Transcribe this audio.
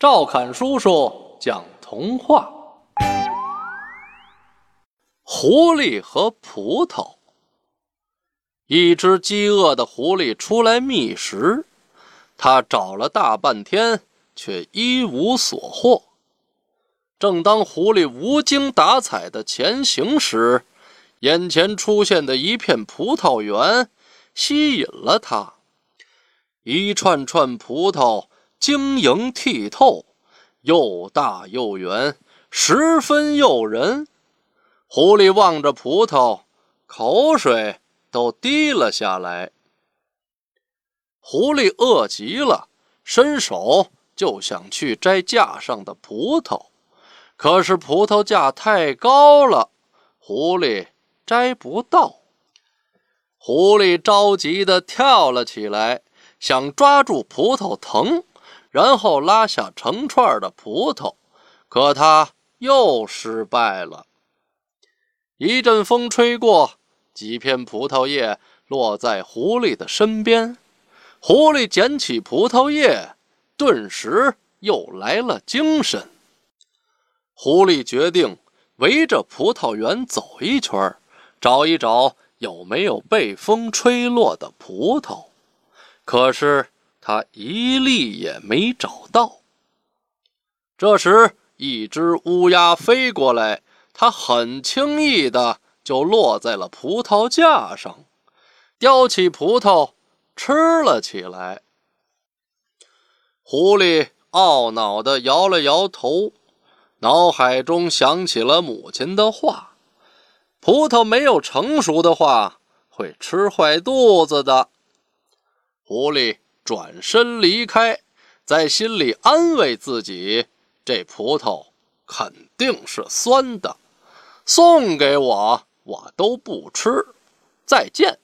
赵侃叔叔讲童话：狐狸和葡萄。一只饥饿的狐狸出来觅食，他找了大半天，却一无所获。正当狐狸无精打采的前行时，眼前出现的一片葡萄园吸引了他。一串串葡萄晶莹剔透，又大又圆，十分诱人。狐狸望着葡萄，口水都滴了下来。狐狸饿极了，伸手就想去摘架上的葡萄。可是葡萄架太高了，狐狸摘不到。狐狸着急地跳了起来，想抓住葡萄藤，然后拉下成串的葡萄。可他又失败了。一阵风吹过，几片葡萄叶落在狐狸的身边。狐狸捡起葡萄叶，顿时又来了精神。狐狸决定围着葡萄园走一圈，找一找有没有被风吹落的葡萄。可是他一粒也没找到。这时，一只乌鸦飞过来，它很轻易的就落在了葡萄架上，叼起葡萄吃了起来。狐狸懊恼的摇了摇头。脑海中想起了母亲的话：“葡萄没有成熟的话，会吃坏肚子的。”狐狸转身离开，在心里安慰自己：“这葡萄肯定是酸的，送给我我都不吃。”再见。